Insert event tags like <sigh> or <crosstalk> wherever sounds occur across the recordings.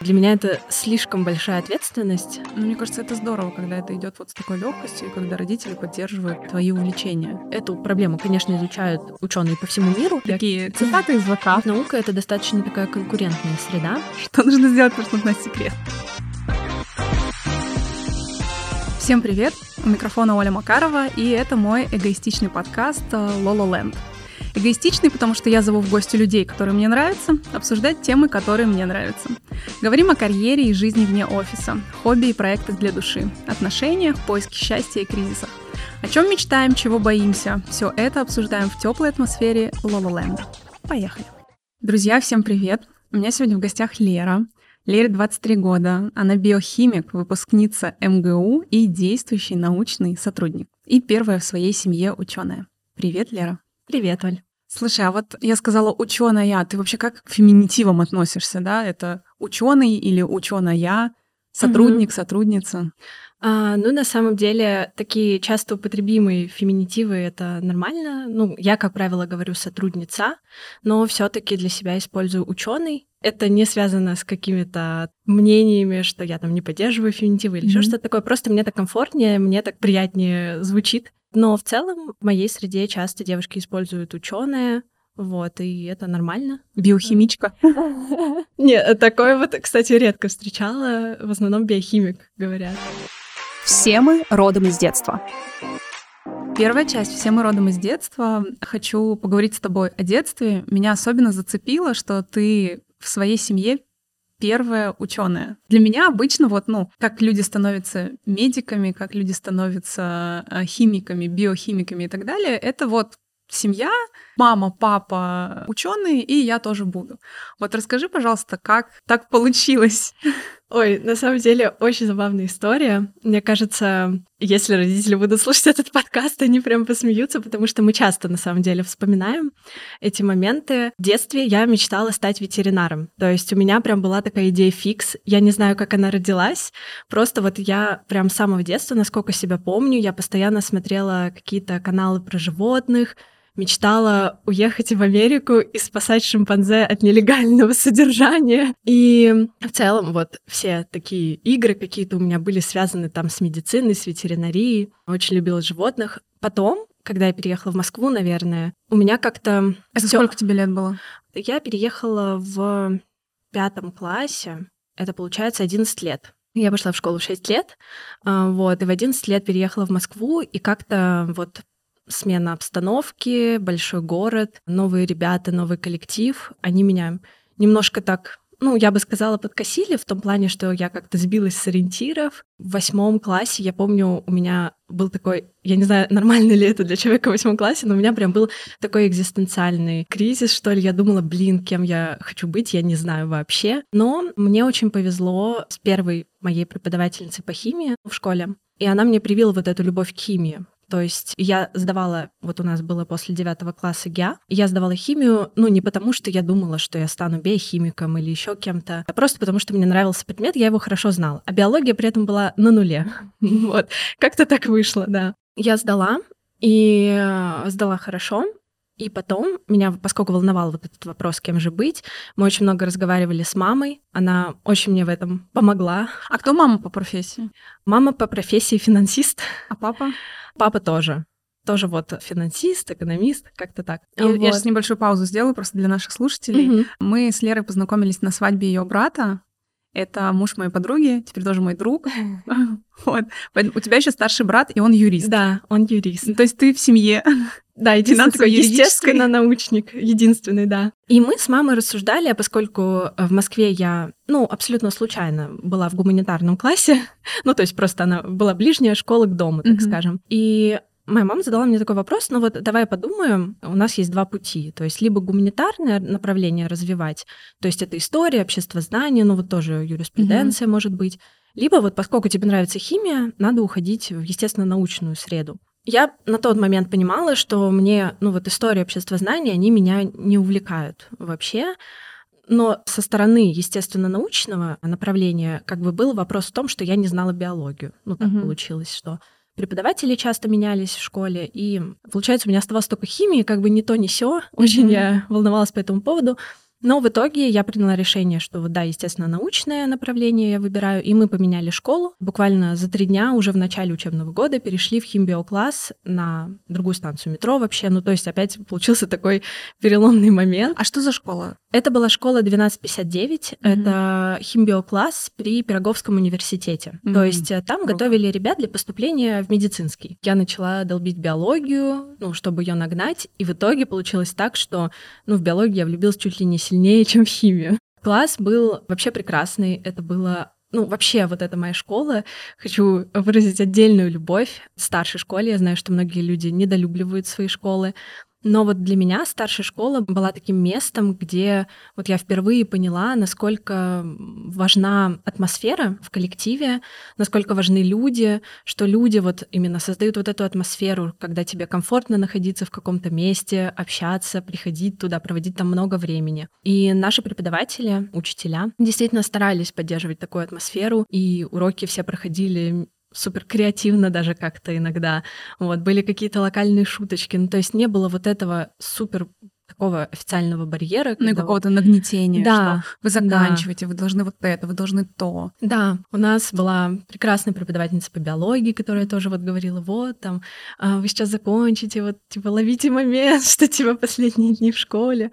Для меня это слишком большая ответственность. Ну, мне кажется, это здорово, когда это идет вот с такой легкостью, и когда родители поддерживают твои увлечения. Эту проблему, конечно, изучают ученые по всему миру. Такие цитаты из ВК. Наука — это достаточно такая конкурентная среда. Что нужно сделать, чтобы узнать секрет? Всем привет! У микрофона Оля Макарова, и это мой эгоистичный подкаст «Лоло Ленд». Эгоистичный, потому что я зову в гости людей, которые мне нравятся, обсуждать темы, которые мне нравятся. Говорим о карьере и жизни вне офиса, хобби и проектах для души, отношениях, поиске счастья и кризисах. О чем мечтаем, чего боимся, все это обсуждаем в теплой атмосфере Лололенда. Поехали! Друзья, всем привет! У меня сегодня в гостях Лера. Лере 23 года. Она биохимик, выпускница МГУ и действующий научный сотрудник. И первая в своей семье ученая. Привет, Лера. Привет, Оль. Слушай, а вот я сказала ученая, ты вообще как к феминитивам относишься, да? Это ученый или ученая, сотрудник, угу. сотрудница? А, ну, на самом деле, такие часто употребимые феминитивы это нормально. Ну, я, как правило, говорю сотрудница, но все-таки для себя использую ученый. Это не связано с какими-то мнениями, что я там не поддерживаю феминитивы или mm-hmm. еще что-то такое. Просто мне так комфортнее, мне так приятнее звучит. Но в целом в моей среде часто девушки используют ученые, вот, и это нормально. Биохимичка. <laughs> Нет, такое вот, кстати, редко встречала. В основном биохимик, говорят. Все мы родом из детства. Первая часть «Все мы родом из детства». Хочу поговорить с тобой о детстве. Меня особенно зацепило, что ты в своей семье первая ученая. Для меня обычно вот, ну, как люди становятся медиками, как люди становятся э, химиками, биохимиками и так далее, это вот семья, мама, папа ученые, и я тоже буду. Вот расскажи, пожалуйста, как так получилось? Ой, на самом деле очень забавная история. Мне кажется, если родители будут слушать этот подкаст, они прям посмеются, потому что мы часто на самом деле вспоминаем эти моменты. В детстве я мечтала стать ветеринаром. То есть у меня прям была такая идея фикс. Я не знаю, как она родилась. Просто вот я прям с самого детства, насколько себя помню, я постоянно смотрела какие-то каналы про животных, мечтала уехать в Америку и спасать шимпанзе от нелегального <laughs> содержания. И в целом вот все такие игры какие-то у меня были связаны там с медициной, с ветеринарией. Очень любила животных. Потом, когда я переехала в Москву, наверное, у меня как-то... Это всё... сколько тебе лет было? Я переехала в пятом классе. Это получается 11 лет. Я пошла в школу в 6 лет, а, вот, и в 11 лет переехала в Москву, и как-то вот смена обстановки, большой город, новые ребята, новый коллектив, они меня немножко так ну, я бы сказала, подкосили в том плане, что я как-то сбилась с ориентиров. В восьмом классе, я помню, у меня был такой, я не знаю, нормально ли это для человека в восьмом классе, но у меня прям был такой экзистенциальный кризис, что ли. Я думала, блин, кем я хочу быть, я не знаю вообще. Но мне очень повезло с первой моей преподавательницей по химии в школе. И она мне привила вот эту любовь к химии. То есть я сдавала, вот у нас было после девятого класса ГИА, я сдавала химию, ну, не потому что я думала, что я стану биохимиком или еще кем-то, а просто потому что мне нравился предмет, я его хорошо знала. А биология при этом была на нуле. <laughs> Вот. Как-то так вышло, да. Я сдала, и э, сдала хорошо. И потом меня, поскольку волновал вот этот вопрос, кем же быть, мы очень много разговаривали с мамой. Она очень мне в этом помогла. А кто мама по профессии? Мама по профессии финансист. А папа? Папа тоже тоже вот финансист, экономист, как-то так. Я, вот. я сейчас небольшую паузу сделаю просто для наших слушателей. Угу. Мы с Лерой познакомились на свадьбе ее брата. Это муж моей подруги, теперь тоже мой друг. <laughs> Вот. У тебя еще старший брат, и он юрист. Да, он юрист. То есть ты в семье. Да, единственный такой естественно научник, единственный, да. И мы с мамой рассуждали, а поскольку в Москве я, ну, абсолютно случайно была в гуманитарном классе, <laughs> ну, то есть просто она была ближняя школа к дому, так mm-hmm. скажем. И Моя мама задала мне такой вопрос, ну вот давай подумаем, у нас есть два пути, то есть либо гуманитарное направление развивать, то есть это история, общество знания, ну вот тоже юриспруденция mm-hmm. может быть, либо вот поскольку тебе нравится химия, надо уходить в естественно-научную среду. Я на тот момент понимала, что мне, ну вот история общества знания, они меня не увлекают вообще. Но со стороны естественно-научного направления как бы был вопрос в том, что я не знала биологию. Ну так угу. получилось, что преподаватели часто менялись в школе, и получается у меня оставалось только химия, как бы ни то, ни сё. Очень mm-hmm. я волновалась по этому поводу. Но в итоге я приняла решение, что да, естественно, научное направление я выбираю, и мы поменяли школу. Буквально за три дня уже в начале учебного года перешли в химбиокласс на другую станцию метро вообще. Ну, то есть опять получился такой переломный момент. А что за школа? Это была школа 1259, mm-hmm. это химбиокласс при Пироговском университете. Mm-hmm. То есть э, там Круто. готовили ребят для поступления в медицинский. Я начала долбить биологию, ну, чтобы ее нагнать, и в итоге получилось так, что, ну, в биологии я влюбилась чуть ли не сильнее, <laughs> чем в химию. Класс был вообще прекрасный, это было ну, вообще, вот это моя школа. Хочу выразить отдельную любовь к старшей школе. Я знаю, что многие люди недолюбливают свои школы. Но вот для меня старшая школа была таким местом, где вот я впервые поняла, насколько важна атмосфера в коллективе, насколько важны люди, что люди вот именно создают вот эту атмосферу, когда тебе комфортно находиться в каком-то месте, общаться, приходить туда, проводить там много времени. И наши преподаватели, учителя действительно старались поддерживать такую атмосферу, и уроки все проходили супер креативно даже как-то иногда. Вот, были какие-то локальные шуточки. Ну, то есть не было вот этого супер такого официального барьера. Ну и какого-то нагнетения, да, что вы заканчиваете, да. вы должны вот это, вы должны то. Да, у нас была прекрасная преподавательница по биологии, которая тоже вот говорила, вот там, а, вы сейчас закончите, вот типа ловите момент, <laughs> что типа последние дни в школе.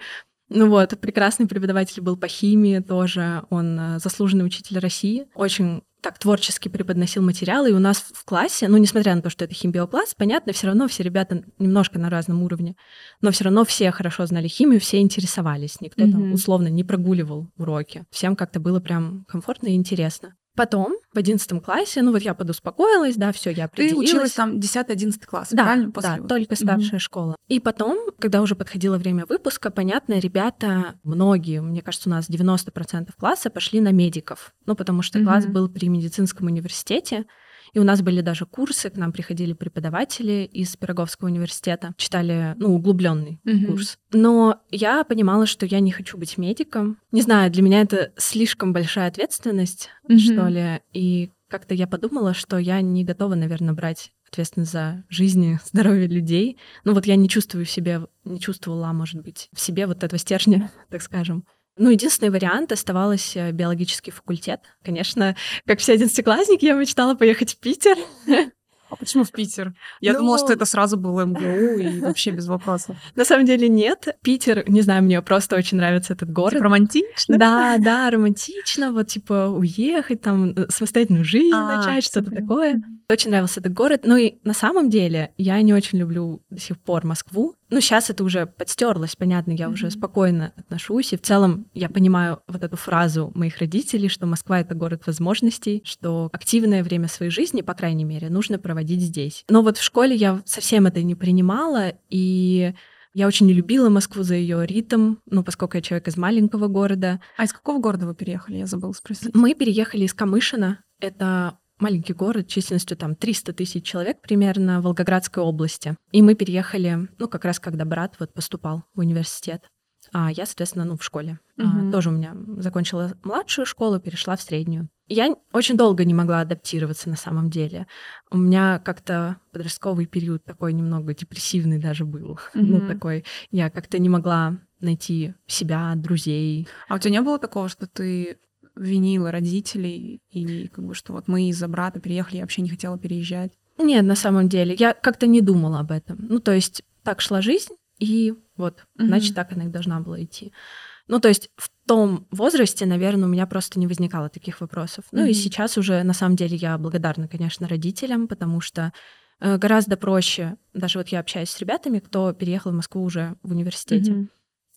Ну вот, прекрасный преподаватель был по химии тоже, он э, заслуженный учитель России, очень так творчески преподносил материалы, и у нас в классе, ну, несмотря на то, что это химбиокласс, понятно, все равно все ребята немножко на разном уровне, но все равно все хорошо знали химию, все интересовались, никто mm-hmm. там условно не прогуливал уроки, всем как-то было прям комфортно и интересно. Потом, в одиннадцатом классе, ну вот я подуспокоилась, да, все, я определилась. Ты училась там 10-11 класс, да, правильно? После да, вот. только старшая mm-hmm. школа. И потом, когда уже подходило время выпуска, понятно, ребята, многие, мне кажется, у нас 90% класса пошли на медиков, ну потому что mm-hmm. класс был при медицинском университете, и у нас были даже курсы, к нам приходили преподаватели из Пироговского университета, читали, ну, углубленный mm-hmm. курс. Но я понимала, что я не хочу быть медиком. Не знаю, для меня это слишком большая ответственность, mm-hmm. что ли. И как-то я подумала, что я не готова, наверное, брать ответственность за жизни, здоровье людей. Ну вот я не чувствую в себе, не чувствовала, может быть, в себе вот этого стержня, <laughs> так скажем. Ну, единственный вариант оставался э, биологический факультет. Конечно, как все одиннадцатиклассники, я мечтала поехать в Питер. <laughs> А почему в Питер? Я ну... думала, что это сразу было МГУ и вообще без вопросов. <laughs> На самом деле нет. Питер, не знаю, мне просто очень нравится этот город. Типа романтично? Да, да, романтично. Вот типа уехать, там э, самостоятельную жизнь а, начать, что-то такое. Очень нравился этот город. Ну и на самом деле я не очень люблю до сих пор Москву. Ну, сейчас это уже подстерлось, понятно, я mm-hmm. уже спокойно отношусь. И в целом я понимаю вот эту фразу моих родителей, что Москва — это город возможностей, что активное время своей жизни, по крайней мере, нужно проводить здесь. Но вот в школе я совсем это не принимала, и я очень не любила Москву за ее ритм, ну, поскольку я человек из маленького города. А из какого города вы переехали? Я забыла спросить. Мы переехали из Камышина. Это маленький город численностью там 300 тысяч человек примерно в Волгоградской области. И мы переехали, ну, как раз когда брат вот поступал в университет. А я, соответственно, ну, в школе. Uh-huh. А, тоже у меня закончила младшую школу, перешла в среднюю. Я очень долго не могла адаптироваться на самом деле. У меня как-то подростковый период такой немного депрессивный даже был. Uh-huh. <laughs> Ну, такой, я как-то не могла найти себя, друзей. А у тебя не было такого, что ты винила родителей и как бы что вот мы из-за брата переехали, я вообще не хотела переезжать. Нет, на самом деле, я как-то не думала об этом. Ну, то есть так шла жизнь, и вот, mm-hmm. значит, так она и должна была идти. Ну, то есть в том возрасте, наверное, у меня просто не возникало таких вопросов. Mm-hmm. Ну и сейчас уже, на самом деле, я благодарна, конечно, родителям, потому что э, гораздо проще, даже вот я общаюсь с ребятами, кто переехал в Москву уже в университете. Mm-hmm.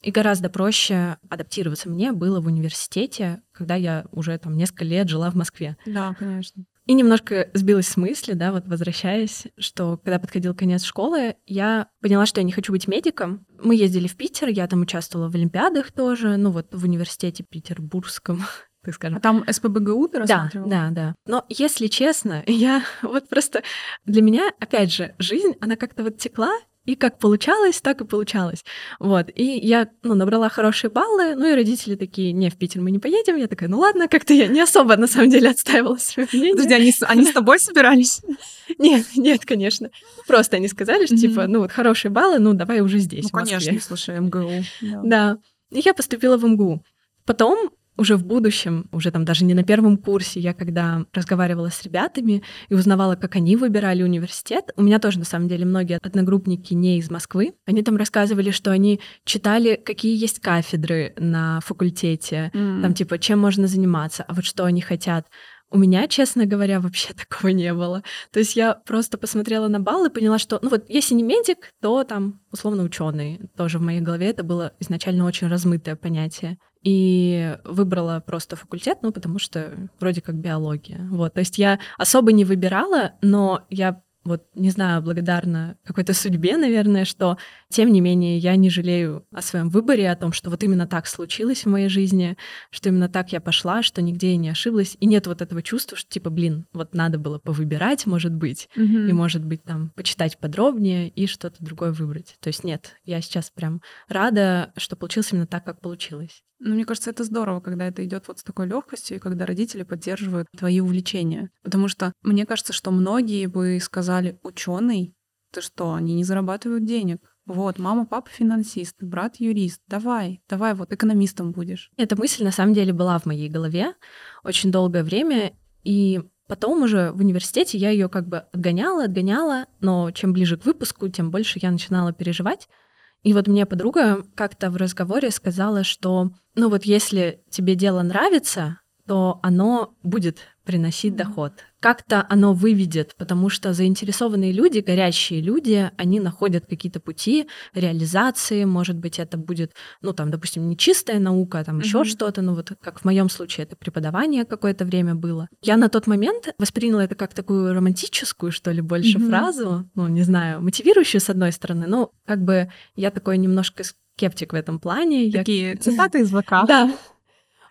И гораздо проще адаптироваться мне было в университете, когда я уже там несколько лет жила в Москве. Да, конечно. И немножко сбилась с мысли, да, вот возвращаясь, что когда подходил конец школы, я поняла, что я не хочу быть медиком. Мы ездили в Питер, я там участвовала в олимпиадах тоже, ну вот в университете петербургском, <laughs> так скажем. А там СПБГУ ты Да, да, да. Но если честно, <laughs> я вот просто... Для меня, опять же, жизнь, она как-то вот текла, и как получалось, так и получалось. Вот. И я ну, набрала хорошие баллы, ну и родители такие, не, в Питер мы не поедем. Я такая, ну ладно, как-то я не особо на самом деле отстаивала свое мнение. Подожди, они, они с тобой собирались? <laughs> Нет, нет, конечно. Просто они сказали, что типа, ну вот хорошие баллы, ну давай уже здесь, Ну, конечно, слушай, МГУ. Да. И я поступила в МГУ. Потом уже в будущем, уже там даже не на первом курсе, я когда разговаривала с ребятами и узнавала, как они выбирали университет, у меня тоже на самом деле многие одногруппники не из Москвы, они там рассказывали, что они читали, какие есть кафедры на факультете, mm. там типа чем можно заниматься, а вот что они хотят. У меня, честно говоря, вообще <laughs> такого не было. То есть я просто посмотрела на балл и поняла, что, ну вот, если не медик, то там условно ученый. Тоже в моей голове это было изначально очень размытое понятие и выбрала просто факультет, ну, потому что вроде как биология. Вот, то есть я особо не выбирала, но я вот, не знаю, благодарна какой-то судьбе, наверное, что, тем не менее, я не жалею о своем выборе, о том, что вот именно так случилось в моей жизни, что именно так я пошла, что нигде я не ошиблась, и нет вот этого чувства, что, типа, блин, вот надо было повыбирать, может быть, mm-hmm. и, может быть, там, почитать подробнее и что-то другое выбрать. То есть нет, я сейчас прям рада, что получилось именно так, как получилось. Ну, мне кажется, это здорово, когда это идет вот с такой легкостью, и когда родители поддерживают твои увлечения. Потому что мне кажется, что многие бы сказали, ученый, ты что, они не зарабатывают денег. Вот, мама, папа финансист, брат юрист. Давай, давай, вот экономистом будешь. Эта мысль на самом деле была в моей голове очень долгое время, и потом уже в университете я ее как бы отгоняла, отгоняла, но чем ближе к выпуску, тем больше я начинала переживать, и вот мне подруга как-то в разговоре сказала, что, ну вот если тебе дело нравится, то оно будет приносить доход. Как-то оно выведет, потому что заинтересованные люди, горящие люди, они находят какие-то пути реализации. Может быть, это будет, ну там, допустим, не чистая наука, а там mm-hmm. еще что-то. Ну вот как в моем случае это преподавание какое-то время было. Я на тот момент восприняла это как такую романтическую, что ли, больше mm-hmm. фразу, ну не знаю, мотивирующую с одной стороны, но как бы я такой немножко скептик в этом плане. Такие я... <laughs> цитаты из ВК. Да,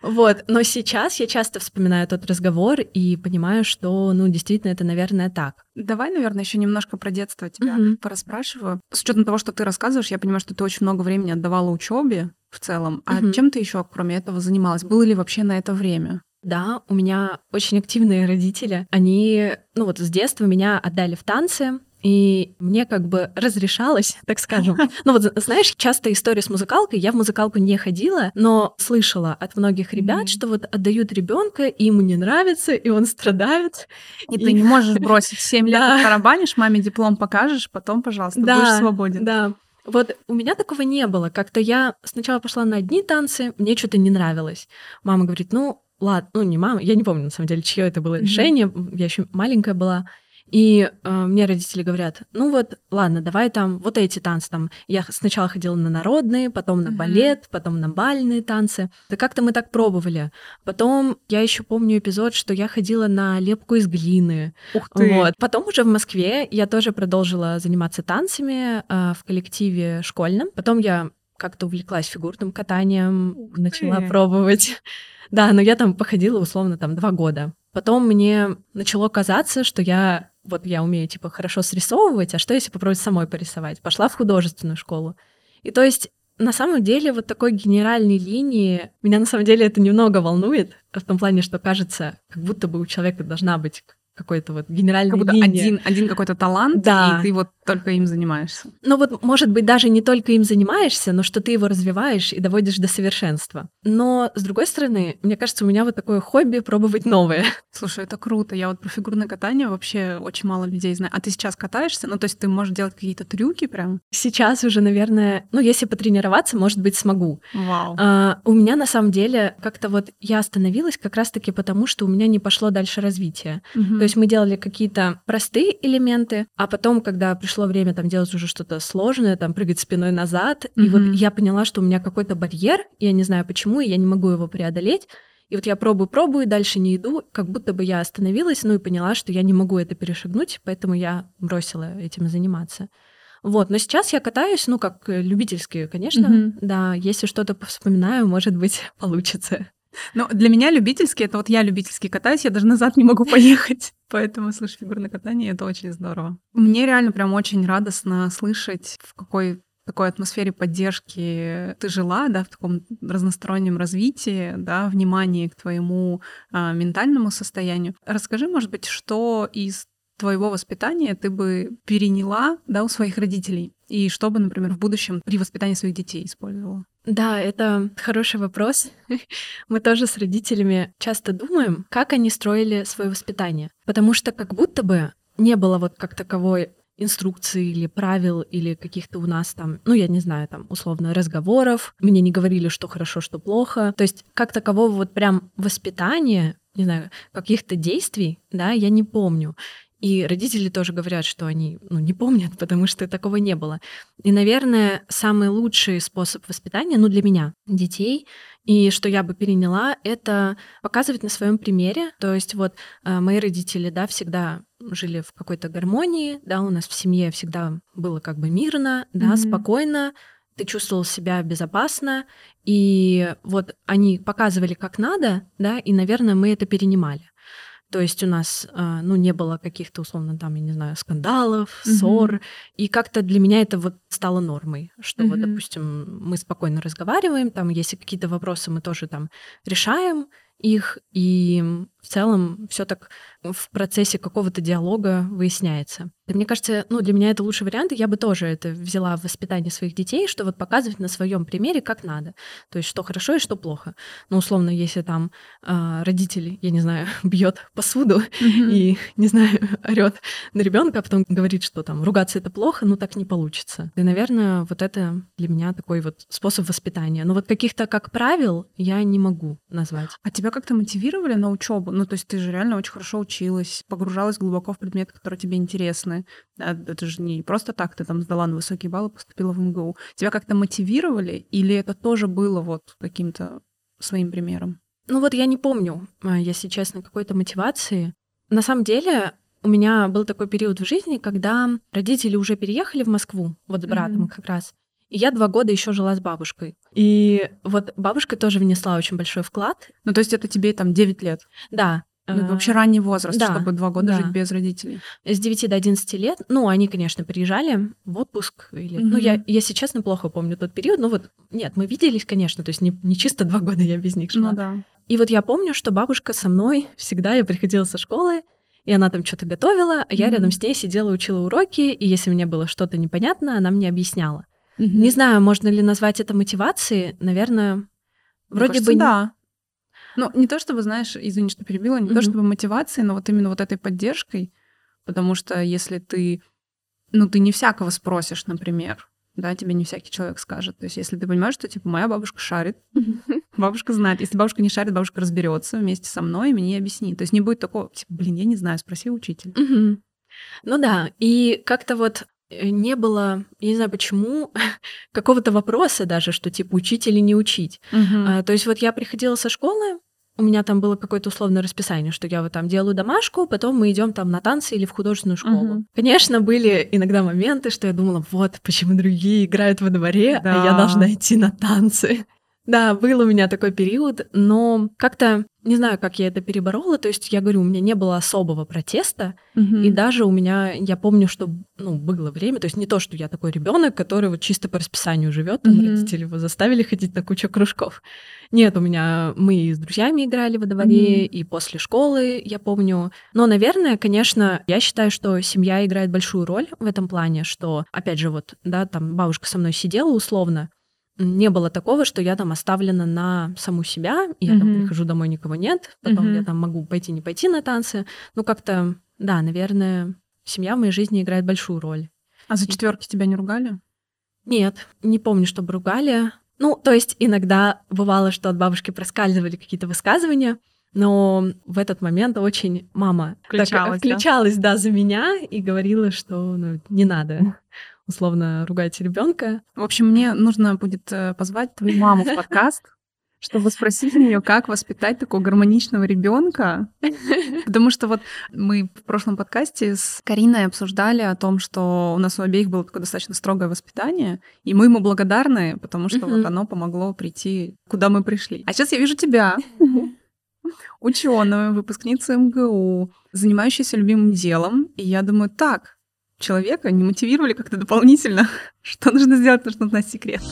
вот, но сейчас я часто вспоминаю тот разговор и понимаю, что, ну, действительно, это, наверное, так. Давай, наверное, еще немножко про детство тебя mm-hmm. пораспрашиваю. С учетом того, что ты рассказываешь, я понимаю, что ты очень много времени отдавала учебе в целом. А mm-hmm. чем ты еще, кроме этого, занималась? Было ли вообще на это время? Да, у меня очень активные родители. Они, ну вот с детства меня отдали в танцы, и мне как бы разрешалось, так скажем. <laughs> Ну вот, знаешь, часто история с музыкалкой, я в музыкалку не ходила, но слышала от многих ребят, mm-hmm. что вот отдают ребенка, ему не нравится, и он страдает. И, и... ты не можешь бросить <laughs> 7 лет да. тарабанишь, маме диплом покажешь, потом, пожалуйста, да, будешь свободен. Да, вот у меня такого не было. Как-то я сначала пошла на одни танцы, мне что-то не нравилось. Мама говорит, ну, ладно, ну не мама, я не помню на самом деле, чье это было решение, mm-hmm. я еще маленькая была. И э, мне родители говорят, ну вот, ладно, давай там вот эти танцы там. Я сначала ходила на народные, потом на балет, потом на бальные танцы. Да как-то мы так пробовали. Потом я еще помню эпизод, что я ходила на лепку из глины. Ух ты! Вот. Потом уже в Москве я тоже продолжила заниматься танцами э, в коллективе школьном. Потом я как-то увлеклась фигурным катанием, Ух начала ты. пробовать. <laughs> Да, но я там походила условно там два года. Потом мне начало казаться, что я вот я умею, типа, хорошо срисовывать, а что если попробовать самой порисовать? Пошла в художественную школу. И то есть на самом деле вот такой генеральной линии меня на самом деле это немного волнует, в том плане, что кажется, как будто бы у человека должна быть какой-то вот генеральный как будто линия. один, один какой-то талант, да. и ты вот только им занимаешься. Ну вот, может быть, даже не только им занимаешься, но что ты его развиваешь и доводишь до совершенства. Но, с другой стороны, мне кажется, у меня вот такое хобби пробовать новое. Слушай, это круто. Я вот про фигурное катание вообще очень мало людей знаю. А ты сейчас катаешься? Ну, то есть ты можешь делать какие-то трюки прям? Сейчас уже, наверное, ну, если потренироваться, может быть, смогу. Вау. А, у меня, на самом деле, как-то вот я остановилась как раз-таки потому, что у меня не пошло дальше развитие. Угу. То есть мы делали какие-то простые элементы, а потом, когда пришло время там делать уже что-то сложное, там прыгать спиной назад, mm-hmm. и вот я поняла, что у меня какой-то барьер, я не знаю почему, и я не могу его преодолеть. И вот я пробую, пробую, дальше не иду, как будто бы я остановилась, ну и поняла, что я не могу это перешагнуть, поэтому я бросила этим заниматься. Вот, но сейчас я катаюсь, ну, как любительски, конечно, mm-hmm. да, если что-то вспоминаю, может быть, <laughs> получится. Ну, для меня любительский, это вот я любительский катаюсь, я даже назад не могу поехать. Поэтому, слушай, фигурное катание — это очень здорово. Мне реально прям очень радостно слышать, в какой такой атмосфере поддержки ты жила, да, в таком разностороннем развитии, да, внимании к твоему а, ментальному состоянию. Расскажи, может быть, что из твоего воспитания ты бы переняла, да, у своих родителей? И что бы, например, в будущем при воспитании своих детей использовала? Да, это хороший вопрос. Мы тоже с родителями часто думаем, как они строили свое воспитание. Потому что как будто бы не было вот как таковой инструкции или правил или каких-то у нас там, ну, я не знаю, там, условно, разговоров. Мне не говорили, что хорошо, что плохо. То есть как такового вот прям воспитания, не знаю, каких-то действий, да, я не помню. И родители тоже говорят, что они ну, не помнят, <laughs> потому что такого не было. И, наверное, самый лучший способ воспитания, ну, для меня, детей, и что я бы переняла, это показывать на своем примере. То есть вот э, мои родители, да, всегда жили в какой-то гармонии, да, у нас в семье всегда было как бы мирно, да, mm-hmm. спокойно, ты чувствовал себя безопасно, и вот они показывали как надо, да, и, наверное, мы это перенимали. То есть у нас, а, ну, не было каких-то, условно, там, я не знаю, скандалов, ссор. Mm-hmm. И как-то для меня это вот стало нормой, что mm-hmm. вот, допустим, мы спокойно разговариваем, там, если какие-то вопросы мы тоже там решаем их, и в целом все так в процессе какого-то диалога выясняется. И мне кажется, ну, для меня это лучший вариант, и я бы тоже это взяла в воспитание своих детей, что вот показывать на своем примере, как надо. То есть, что хорошо и что плохо. Ну, условно, если там э, родитель, я не знаю, <laughs> бьет посуду mm-hmm. и, не знаю, <laughs> орет на ребенка, а потом говорит, что там ругаться это плохо, ну так не получится. И, наверное, вот это для меня такой вот способ воспитания. Но вот каких-то как правил я не могу назвать. А тебя как-то мотивировали на учебу? Ну, то есть ты же реально очень хорошо училась, погружалась глубоко в предметы, которые тебе интересны. Это же не просто так, ты там сдала на высокие баллы, поступила в МГУ. Тебя как-то мотивировали или это тоже было вот каким-то своим примером? Ну вот я не помню, а, если честно, какой-то мотивации. На самом деле у меня был такой период в жизни, когда родители уже переехали в Москву, вот с братом mm-hmm. как раз. И я два года еще жила с бабушкой. И вот бабушка тоже внесла очень большой вклад. Ну, то есть это тебе там 9 лет? Да. Ну, это вообще ранний возраст, да, чтобы два года да. жить без родителей. С 9 до 11 лет. Ну, они, конечно, приезжали в отпуск. Или... Mm-hmm. Ну, я, если честно, плохо помню тот период. Ну, вот, нет, мы виделись, конечно, то есть не, не чисто два года я без них жила. Ну, да. И вот я помню, что бабушка со мной всегда, я приходила со школы, и она там что-то готовила, а я mm-hmm. рядом с ней сидела, учила уроки, и если мне было что-то непонятно, она мне объясняла. Mm-hmm. Не знаю, можно ли назвать это мотивацией, наверное, вроде кажется, бы... Да. Ну, не то чтобы, знаешь, извини, что перебила, не mm-hmm. то чтобы мотивацией, но вот именно вот этой поддержкой, потому что если ты, ну, ты не всякого спросишь, например, да, тебе не всякий человек скажет. То есть, если ты понимаешь, что типа моя бабушка шарит, <laughs> бабушка знает. Если бабушка не шарит, бабушка разберется вместе со мной и мне объяснит. То есть не будет такого, типа, блин, я не знаю, спроси учителя. Ну да, и как-то вот не было, я не знаю почему, <laughs> какого-то вопроса даже, что типа учить или не учить. А, то есть вот я приходила со школы, у меня там было какое-то условное расписание, что я вот там делаю домашку, потом мы идем там на танцы или в художественную школу. Угу. Конечно, были иногда моменты, что я думала, вот почему другие играют во дворе, да. а я должна идти на танцы. Да, был у меня такой период, но как-то не знаю, как я это переборола. То есть я говорю, у меня не было особого протеста, угу. и даже у меня, я помню, что ну было время, то есть не то, что я такой ребенок, который вот чисто по расписанию живет, там угу. родители его заставили ходить на кучу кружков. Нет, у меня мы с друзьями играли во дворе, угу. и после школы, я помню. Но, наверное, конечно, я считаю, что семья играет большую роль в этом плане, что, опять же, вот, да, там бабушка со мной сидела условно, не было такого, что я там оставлена на саму себя, и я mm-hmm. там прихожу домой, никого нет, потом mm-hmm. я там могу пойти, не пойти на танцы. Ну, как-то, да, наверное, семья в моей жизни играет большую роль. А за четверки тебя не ругали? Нет, не помню, чтобы ругали. Ну, то есть иногда бывало, что от бабушки проскальзывали какие-то высказывания, но в этот момент очень мама включалась, так, включалась да? да, за меня и говорила, что ну, не надо условно ругать ребенка. В общем, мне нужно будет э, позвать твою маму в подкаст, чтобы спросить у нее, как воспитать такого гармоничного ребенка. Потому что вот мы в прошлом подкасте с Кариной обсуждали о том, что у нас у обеих было такое достаточно строгое воспитание, и мы ему благодарны, потому что вот оно помогло прийти, куда мы пришли. А сейчас я вижу тебя, ученую, выпускницу МГУ, занимающуюся любимым делом, и я думаю, так, человека не мотивировали как-то дополнительно. <laughs> Что нужно сделать, нужно узнать секрет.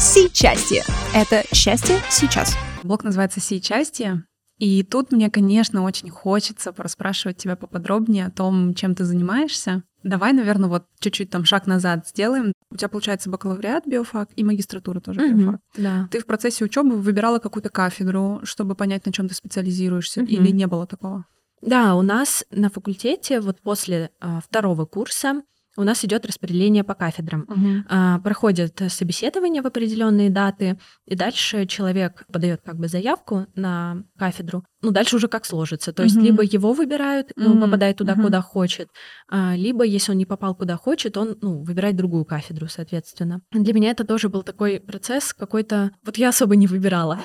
Си-части. Это счастье сейчас. Блог называется Си-части. И тут мне, конечно, очень хочется пораспрашивать тебя поподробнее о том, чем ты занимаешься. Давай, наверное, вот чуть-чуть там шаг назад сделаем. У тебя получается бакалавриат биофак и магистратура тоже mm-hmm. биофак. Да. Ты в процессе учебы выбирала какую-то кафедру, чтобы понять, на чем ты специализируешься, mm-hmm. или не было такого? Да, у нас на факультете вот после а, второго курса у нас идет распределение по кафедрам. Угу. А, проходят собеседования в определенные даты, и дальше человек подает как бы заявку на кафедру. Ну, дальше уже как сложится. То есть, угу. либо его выбирают, и он попадает туда, угу. куда хочет, а, либо, если он не попал куда хочет, он ну, выбирает другую кафедру, соответственно. Для меня это тоже был такой процесс какой-то... Вот я особо не выбирала.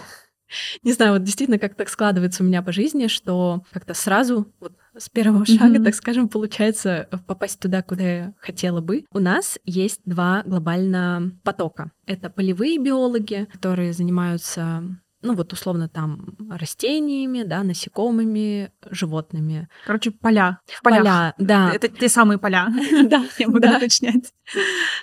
<laughs> Не знаю, вот действительно как так складывается у меня по жизни, что как-то сразу вот с первого <laughs> шага, mm-hmm. так скажем, получается попасть туда, куда я хотела бы. У нас есть два глобально потока. Это полевые биологи, которые занимаются ну вот условно там растениями, да, насекомыми, животными. Короче, поля. В полях. Поля, да. Это те самые поля. <laughs> Да, я буду уточнять.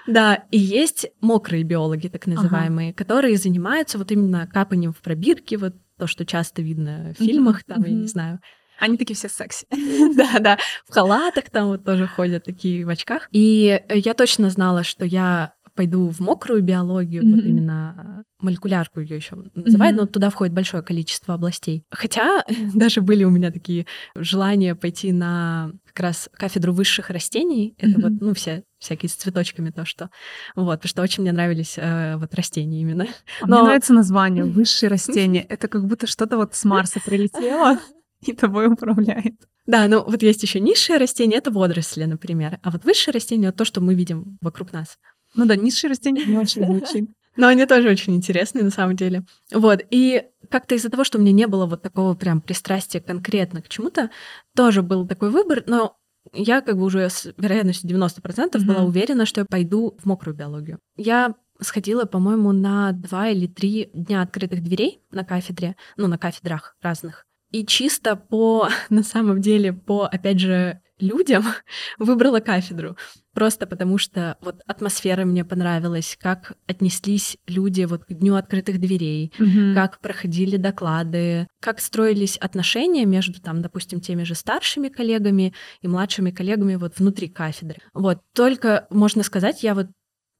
Да, и есть мокрые биологи, так называемые, которые занимаются вот именно капанием в пробирке, вот то, что часто видно в фильмах, там, я не знаю, они такие все секси. <laughs> да, да. В халатах там вот тоже ходят такие в очках. И я точно знала, что я пойду в мокрую биологию, mm-hmm. вот именно молекулярку ее еще называют, mm-hmm. но туда входит большое количество областей. Хотя <laughs> даже были у меня такие желания пойти на как раз кафедру высших растений. Mm-hmm. Это вот, ну, все всякие с цветочками то, что... Вот, потому что очень мне нравились э, вот растения именно. А но... Мне нравится название <laughs> «высшие растения». Это как будто что-то вот с Марса прилетело <laughs> и тобой управляет. Да, ну вот есть еще низшие растения, это водоросли, например. А вот высшие растения — это то, что мы видим вокруг нас. Ну да, низшие растения не очень звучит. <laughs> Но они тоже очень интересные на самом деле. Вот, и как-то из-за того, что у меня не было вот такого прям пристрастия конкретно к чему-то, тоже был такой выбор, но я как бы уже с вероятностью 90% mm-hmm. была уверена, что я пойду в мокрую биологию. Я сходила, по-моему, на два или три дня открытых дверей на кафедре, ну, на кафедрах разных. И чисто по, <laughs> на самом деле, по, опять же, людям <laughs> выбрала кафедру. Просто потому что вот атмосфера мне понравилась, как отнеслись люди вот к дню открытых дверей, mm-hmm. как проходили доклады, как строились отношения между там, допустим, теми же старшими коллегами и младшими коллегами вот внутри кафедры. Вот только можно сказать, я вот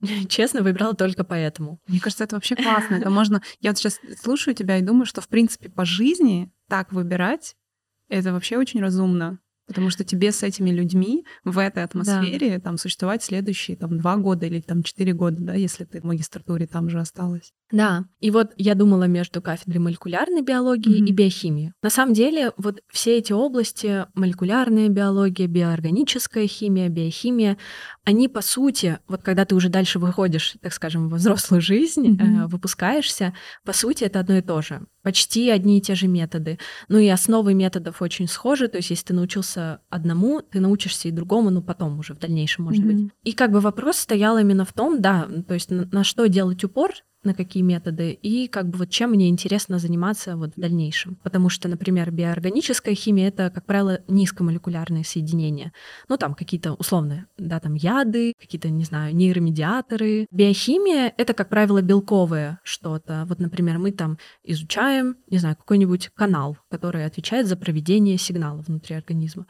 <laughs> Честно, выбрала только поэтому. Мне кажется, это вообще классно. Это можно... Я вот сейчас слушаю тебя и думаю, что, в принципе, по жизни так выбирать, это вообще очень разумно. Потому что тебе с этими людьми в этой атмосфере да. там существовать следующие там два года или там четыре года, да, если ты в магистратуре там же осталась. Да, и вот я думала между кафедрой молекулярной биологии mm-hmm. и биохимии. На самом деле вот все эти области, молекулярная биология, биоорганическая химия, биохимия, они по сути, вот когда ты уже дальше выходишь, так скажем, во взрослую жизнь, mm-hmm. э, выпускаешься, по сути это одно и то же почти одни и те же методы. Ну и основы методов очень схожи, то есть если ты научился одному, ты научишься и другому, ну потом уже в дальнейшем, может mm-hmm. быть. И как бы вопрос стоял именно в том, да, то есть на, на что делать упор, на какие методы и как бы вот чем мне интересно заниматься вот в дальнейшем. Потому что, например, биоорганическая химия — это, как правило, низкомолекулярные соединения. Ну, там какие-то условные, да, там яды, какие-то, не знаю, нейромедиаторы. Биохимия — это, как правило, белковое что-то. Вот, например, мы там изучаем, не знаю, какой-нибудь канал, который отвечает за проведение сигнала внутри организма.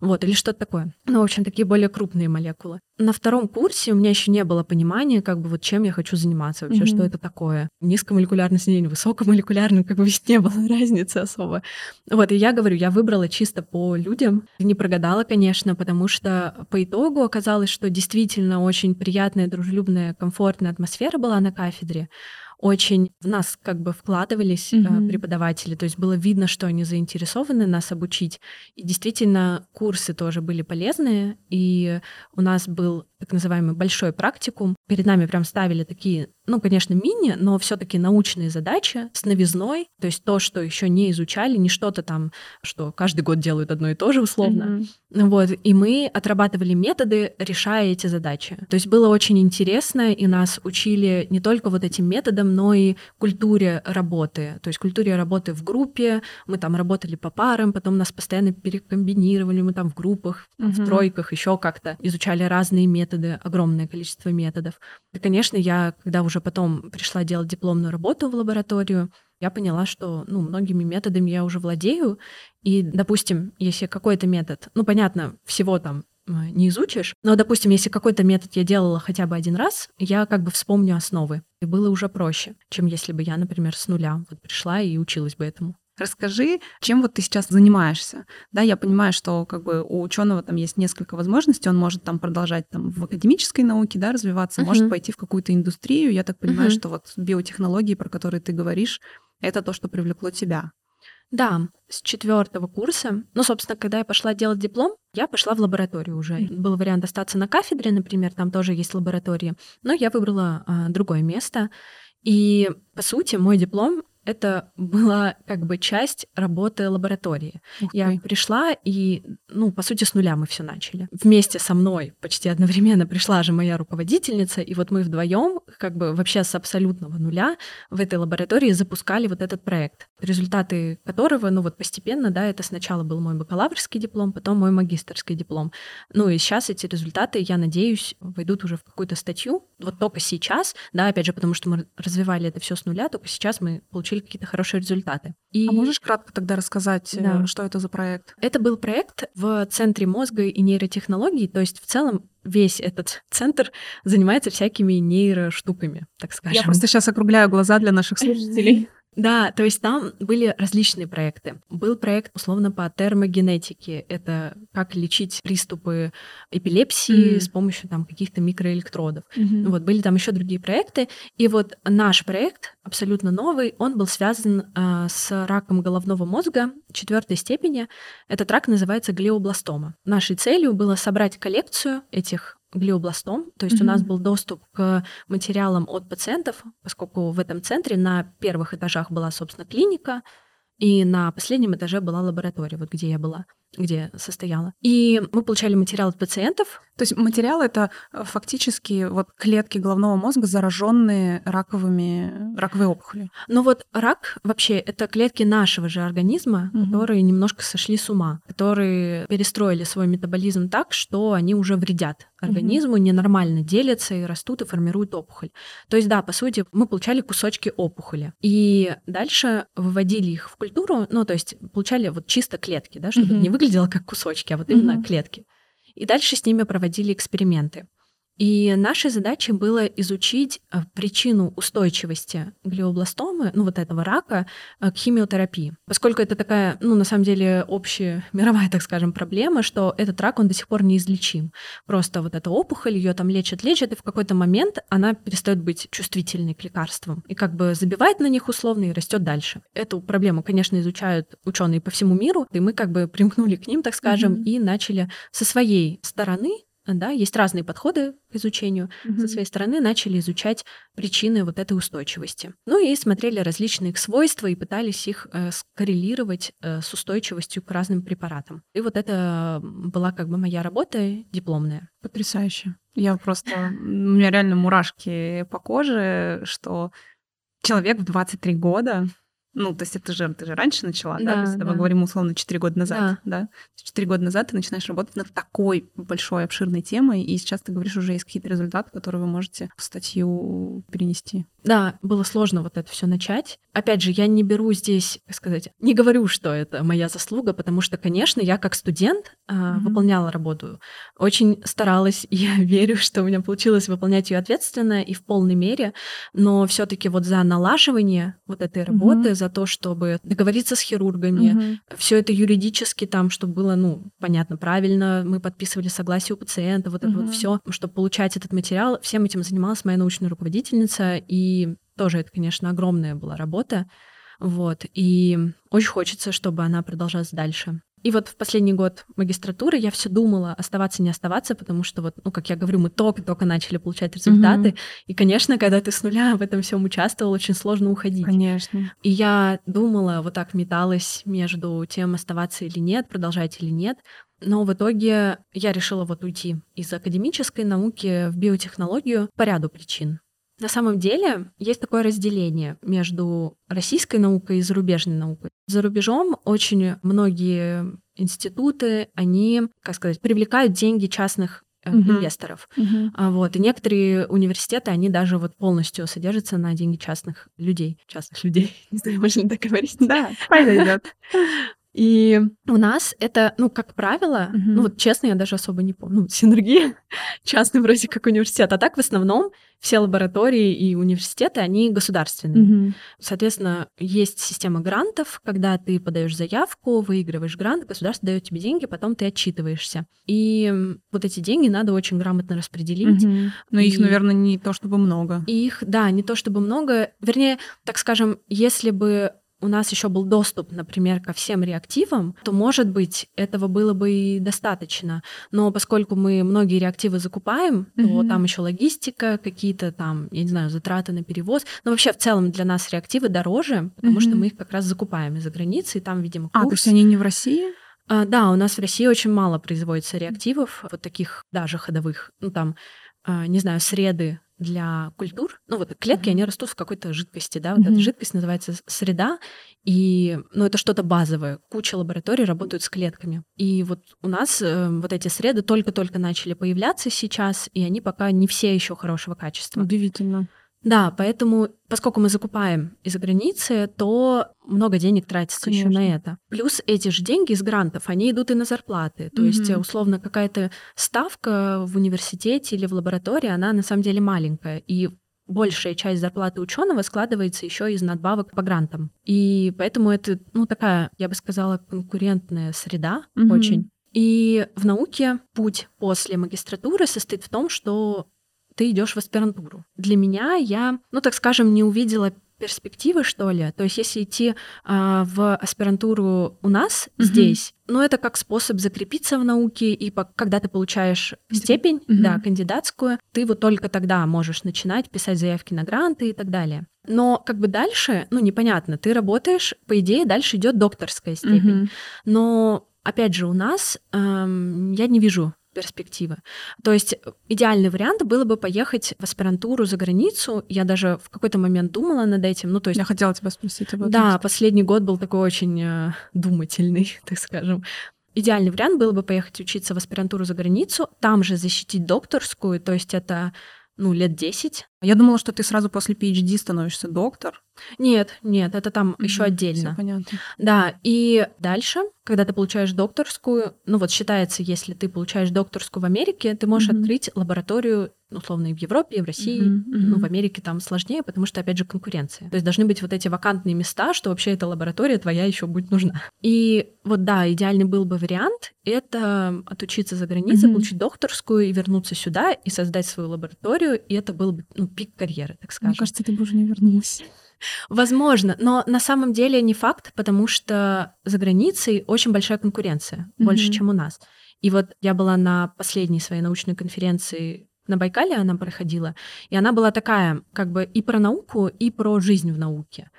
Вот, или что-то такое. Ну, в общем, такие более крупные молекулы. На втором курсе у меня еще не было понимания, как бы вот чем я хочу заниматься вообще, mm-hmm. что это такое. Низкомолекулярное соединение, высокомолекулярное, как бы <laughs> не было разницы особо. Вот, и я говорю, я выбрала чисто по людям. Не прогадала, конечно, потому что по итогу оказалось, что действительно очень приятная, дружелюбная, комфортная атмосфера была на кафедре очень в нас как бы вкладывались mm-hmm. преподаватели, то есть было видно, что они заинтересованы нас обучить. И действительно, курсы тоже были полезные, и у нас был так называемый большой практикум. Перед нами прям ставили такие, ну, конечно, мини, но все-таки научные задачи с новизной, то есть то, что еще не изучали, не что-то там, что каждый год делают одно и то же условно. Mm-hmm. Вот, и мы отрабатывали методы, решая эти задачи. То есть было очень интересно, и нас учили не только вот этим методам, но и культуре работы. То есть культуре работы в группе, мы там работали по парам, потом нас постоянно перекомбинировали, мы там в группах, mm-hmm. в тройках, еще как-то изучали разные методы, огромное количество методов. И, конечно, я, когда уже потом пришла делать дипломную работу в лабораторию, я поняла, что ну, многими методами я уже владею. И, допустим, если какой-то метод, ну, понятно, всего там не изучишь. Но, допустим, если какой-то метод я делала хотя бы один раз, я как бы вспомню основы. И было уже проще, чем если бы я, например, с нуля вот пришла и училась бы этому. Расскажи, чем вот ты сейчас занимаешься. Да, я понимаю, что как бы у ученого там есть несколько возможностей. Он может там продолжать там в академической науке, да, развиваться, uh-huh. может пойти в какую-то индустрию. Я так понимаю, uh-huh. что вот биотехнологии, про которые ты говоришь, это то, что привлекло тебя. Да, с четвертого курса. Ну, собственно, когда я пошла делать диплом, я пошла в лабораторию уже. Mm-hmm. Был вариант остаться на кафедре, например, там тоже есть лаборатории, но я выбрала а, другое место. И, по сути, мой диплом это была как бы часть работы лаборатории. Ух я пришла и, ну, по сути, с нуля мы все начали. Вместе со мной почти одновременно пришла же моя руководительница, и вот мы вдвоем, как бы вообще с абсолютного нуля в этой лаборатории запускали вот этот проект, результаты которого, ну вот постепенно, да, это сначала был мой бакалаврский диплом, потом мой магистрский диплом. Ну и сейчас эти результаты, я надеюсь, войдут уже в какую-то статью. Вот только сейчас, да, опять же, потому что мы развивали это все с нуля, только сейчас мы получили какие-то хорошие результаты. И... А можешь кратко тогда рассказать, э, да. что это за проект? Это был проект в Центре мозга и нейротехнологий, то есть в целом весь этот центр занимается всякими нейроштуками, так скажем. Я просто сейчас округляю глаза для наших слушателей. <laughs> Да, то есть там были различные проекты. Был проект, условно, по термогенетике. Это как лечить приступы эпилепсии mm. с помощью там каких-то микроэлектродов. Mm-hmm. Вот, были там еще другие проекты. И вот наш проект, абсолютно новый, он был связан э, с раком головного мозга четвертой степени. Этот рак называется глиобластома. Нашей целью было собрать коллекцию этих глиобластом, то есть mm-hmm. у нас был доступ к материалам от пациентов, поскольку в этом центре на первых этажах была, собственно, клиника, и на последнем этаже была лаборатория, вот где я была где состояла. И мы получали материал от пациентов. То есть материал это э, фактически вот клетки головного мозга, зараженные раковыми раковой опухолью. Ну вот рак вообще это клетки нашего же организма, угу. которые немножко сошли с ума, которые перестроили свой метаболизм так, что они уже вредят организму, угу. ненормально делятся и растут и формируют опухоль. То есть да, по сути мы получали кусочки опухоли и дальше выводили их в культуру, ну то есть получали вот чисто клетки, да, чтобы угу. не выглядело как кусочки, а вот именно mm-hmm. клетки. И дальше с ними проводили эксперименты. И нашей задачей было изучить э, причину устойчивости глиобластомы, ну вот этого рака, э, к химиотерапии. Поскольку это такая, ну на самом деле общая <laughs> мировая, так скажем, проблема, что этот рак, он до сих пор неизлечим. Просто вот эта опухоль, ее там лечат, лечат, и в какой-то момент она перестает быть чувствительной к лекарствам. И как бы забивает на них условно и растет дальше. Эту проблему, конечно, изучают ученые по всему миру, и мы как бы примкнули к ним, так скажем, mm-hmm. и начали со своей стороны да, есть разные подходы к изучению. Mm-hmm. Со своей стороны начали изучать причины вот этой устойчивости. Ну и смотрели различные их свойства и пытались их э, скоррелировать э, с устойчивостью к разным препаратам. И вот это была как бы моя работа дипломная. Потрясающе. Я просто... У меня реально мурашки по коже, что человек в 23 года ну, то есть это же, ты же раньше начала, да? да? То есть да. мы говорим условно 4 года назад, да. да? 4 года назад ты начинаешь работать над такой большой, обширной темой, и сейчас ты говоришь, уже есть какие-то результаты, которые вы можете в статью перенести. Да, было сложно вот это все начать. Опять же, я не беру здесь, как сказать, не говорю, что это моя заслуга, потому что, конечно, я как студент mm-hmm. выполняла работу, очень старалась, и <laughs> я верю, что у меня получилось выполнять ее ответственно и в полной мере, но все-таки вот за налаживание вот этой работы, mm-hmm. за то, чтобы договориться с хирургами, mm-hmm. все это юридически там, чтобы было, ну, понятно, правильно, мы подписывали согласие у пациента, вот mm-hmm. это вот все, чтобы получать этот материал, всем этим занималась моя научная руководительница, и и тоже это, конечно, огромная была работа. Вот. И очень хочется, чтобы она продолжалась дальше. И вот в последний год магистратуры я все думала, оставаться, не оставаться, потому что вот, ну, как я говорю, мы только-только начали получать результаты. Mm-hmm. И, конечно, когда ты с нуля в этом всем участвовал, очень сложно уходить. Конечно. И я думала, вот так металась между тем, оставаться или нет, продолжать или нет. Но в итоге я решила вот уйти из академической науки в биотехнологию по ряду причин. На самом деле есть такое разделение между российской наукой и зарубежной наукой. За рубежом очень многие институты, они, как сказать, привлекают деньги частных uh-huh. инвесторов. Uh-huh. Вот. И некоторые университеты, они даже вот полностью содержатся на деньги частных людей. Частных людей. <laughs> Не знаю, можно так говорить. Да, пойдет. <laughs> И у нас это, ну, как правило, Мгм. ну, вот честно, я даже особо не помню, ну, <laughs> синергия, частный вроде как университет, а так в основном все лаборатории и университеты, они государственные. Мгм. Соответственно, есть система грантов, когда ты подаешь заявку, выигрываешь грант, государство дает тебе деньги, потом ты отчитываешься. И вот эти деньги надо очень грамотно распределить. Мгм. Но их, И- наверное, не то чтобы много. Их, да, не то чтобы много. Вернее, так скажем, если бы у нас еще был доступ, например, ко всем реактивам, то, может быть, этого было бы и достаточно. Но поскольку мы многие реактивы закупаем, то Мгм. там еще логистика, какие-то там, я не знаю, затраты на перевоз. Но вообще в целом для нас реактивы дороже, потому что Мгм. мы их как раз закупаем из-за границы, и там, видимо, А, курс. то есть они не в России? А, да, у нас в России очень мало производится реактивов, вот таких даже ходовых. Ну, там, а, не знаю, среды для культур. Ну, вот клетки, они растут в какой-то жидкости, да, вот эта Мгм. жидкость называется среда, и, ну, это что-то базовое. Куча лабораторий работают с клетками. И вот у нас э, вот эти среды только-только начали появляться сейчас, и они пока не все еще хорошего качества. Удивительно. Да, поэтому, поскольку мы закупаем из-за границы, то много денег тратится еще на это. Плюс эти же деньги из грантов, они идут и на зарплаты. То есть, Мгм. э, условно, какая-то ставка в университете или в лаборатории, она на самом деле маленькая. И большая часть зарплаты ученого складывается еще из надбавок по грантам. И поэтому это, ну, такая, я бы сказала, конкурентная среда Мгм. очень. И в науке путь после магистратуры состоит в том, что ты идешь в аспирантуру. Для меня я, ну так скажем, не увидела перспективы, что ли. То есть, если идти а, в аспирантуру у нас Мгм. здесь, ну это как способ закрепиться в науке, и по- когда ты получаешь степень, Мгм. да, кандидатскую, ты вот только тогда можешь начинать писать заявки на гранты и так далее. Но как бы дальше, ну непонятно, ты работаешь, по идее, дальше идет докторская степень. Мгм. Но, опять же, у нас эм, я не вижу перспективы. То есть э, идеальный вариант было бы поехать в аспирантуру за границу. Я даже в какой-то момент думала над этим. Ну, то есть, Я хотела тебя спросить об этом. да, последний год был такой очень э, думательный, <laughs> так скажем. Идеальный вариант было бы поехать учиться в аспирантуру за границу, там же защитить докторскую, то есть это ну, лет 10. Я думала, что ты сразу после PhD становишься доктор. Нет, нет, это там еще Мгм. отдельно. Понятно. Да, и дальше, когда ты получаешь докторскую, ну вот считается, если ты получаешь докторскую в Америке, ты можешь Мгм. открыть лабораторию, условно, и в Европе, и в России. Мгм, Ну, мгм. в Америке там сложнее, потому что, опять же, конкуренция. То есть должны быть вот эти вакантные места, что вообще эта лаборатория твоя еще будет нужна. И вот да, идеальный был бы вариант — это отучиться за границей, Мгм. получить докторскую и вернуться сюда и создать свою лабораторию, и это был бы ну, пик карьеры, так скажем. Мне кажется, ты бы уже не вернулась. Возможно, но на самом деле не факт, потому что за границей очень большая конкуренция, больше, Мгм. чем у нас. И вот я была на последней своей научной конференции на Байкале, она проходила, и она была такая, как бы и про науку, и про жизнь в науке.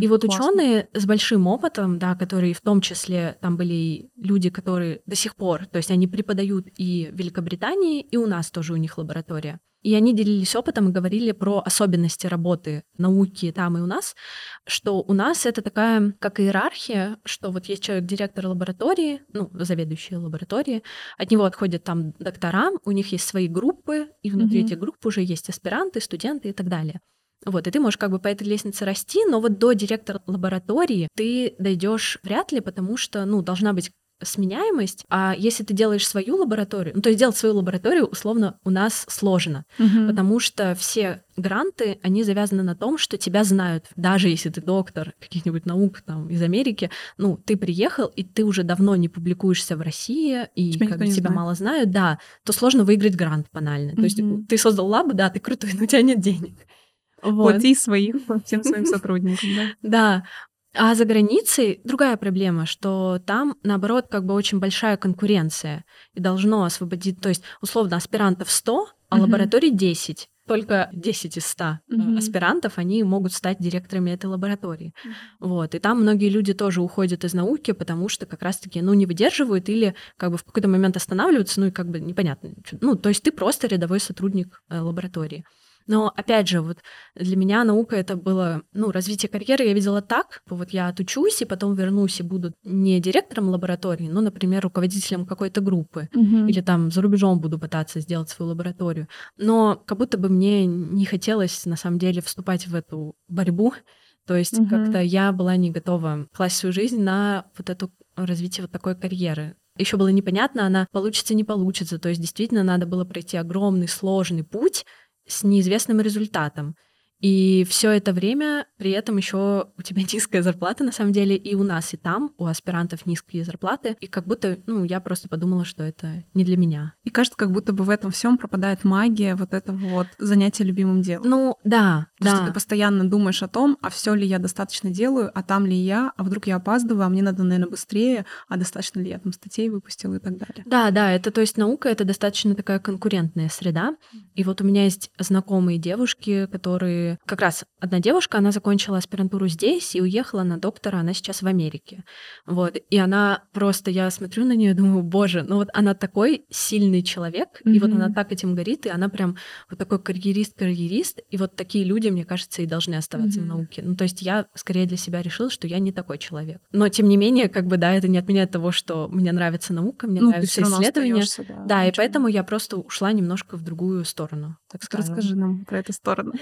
И вот Классно. ученые с большим опытом, да, которые в том числе там были и люди, которые до сих пор, то есть они преподают и в Великобритании, и у нас тоже у них лаборатория. И они делились опытом и говорили про особенности работы науки там и у нас, что у нас это такая как иерархия, что вот есть человек-директор лаборатории, ну, заведующий лаборатории, от него отходят там доктора, у них есть свои группы, и внутри Мгм. этих групп уже есть аспиранты, студенты и так далее. Вот, и ты можешь как бы по этой лестнице расти, но вот до директора лаборатории ты дойдешь вряд ли, потому что, ну, должна быть сменяемость, а если ты делаешь свою лабораторию, ну, то есть делать свою лабораторию условно у нас сложно, Мгм. потому что все гранты, они завязаны на том, что тебя знают, даже если ты доктор каких-нибудь наук там из Америки, ну, ты приехал, и ты уже давно не публикуешься в России, и Тебя как бы тебя знает. мало знают, да, то сложно выиграть грант банально. То есть ты создал лабу, да, ты крутой, но у тебя нет денег. Вот. Плати своих всем своим сотрудникам, да? <laughs> Да. А за границей другая проблема, что там, наоборот, как бы очень большая конкуренция и должно освободить, то есть, условно, аспирантов 100, а Мгм. лабораторий 10. Только 10 из 100 э, Мгм. аспирантов, они могут стать директорами этой лаборатории. Вот. И там многие люди тоже уходят из науки, потому что как раз-таки, ну, не выдерживают или как бы в какой-то момент останавливаются, ну, и как бы непонятно. Ну, то есть ты просто рядовой сотрудник э, лаборатории. Но опять же, вот для меня наука это было, ну, развитие карьеры я видела так, вот я отучусь и потом вернусь и буду не директором лаборатории, но, например, руководителем какой-то группы. Мгм. Или там за рубежом буду пытаться сделать свою лабораторию. Но как будто бы мне не хотелось, на самом деле, вступать в эту борьбу. То есть Мгм. как-то я была не готова класть свою жизнь на вот эту развития вот такой карьеры. Еще было непонятно, она получится, не получится. То есть действительно надо было пройти огромный, сложный путь с неизвестным результатом. И все это время при этом еще у тебя <laughs> низкая зарплата, на самом деле, и у нас, и там, у аспирантов низкие зарплаты. И как будто, ну, я просто подумала, что это не для меня. И кажется, как будто бы в этом всем пропадает магия вот этого вот занятия любимым делом. Ну, да, То, да. что ты постоянно думаешь о том, а все ли я достаточно делаю, а там ли я, а вдруг я опаздываю, а мне надо, наверное, быстрее, а достаточно ли я там статей выпустила и так далее. Да, да, это то есть наука это достаточно такая конкурентная среда. И вот у меня есть знакомые девушки, которые как раз одна девушка, она закончила аспирантуру здесь и уехала на доктора, она сейчас в Америке. Вот. И она просто, я смотрю на нее, думаю, боже, ну вот она такой сильный человек, и вот она так этим горит, и она прям вот такой карьерист-карьерист, и вот такие люди, мне кажется, и должны оставаться в Мгм. науке. Ну, то есть я скорее для себя решила, что я не такой человек. Но, тем не менее, как бы, да, это не отменяет того, что мне нравится наука, мне Ну, нравятся исследования. да, Да, и поэтому я просто ушла немножко в другую сторону, Так скажем. расскажи нам про эту сторону.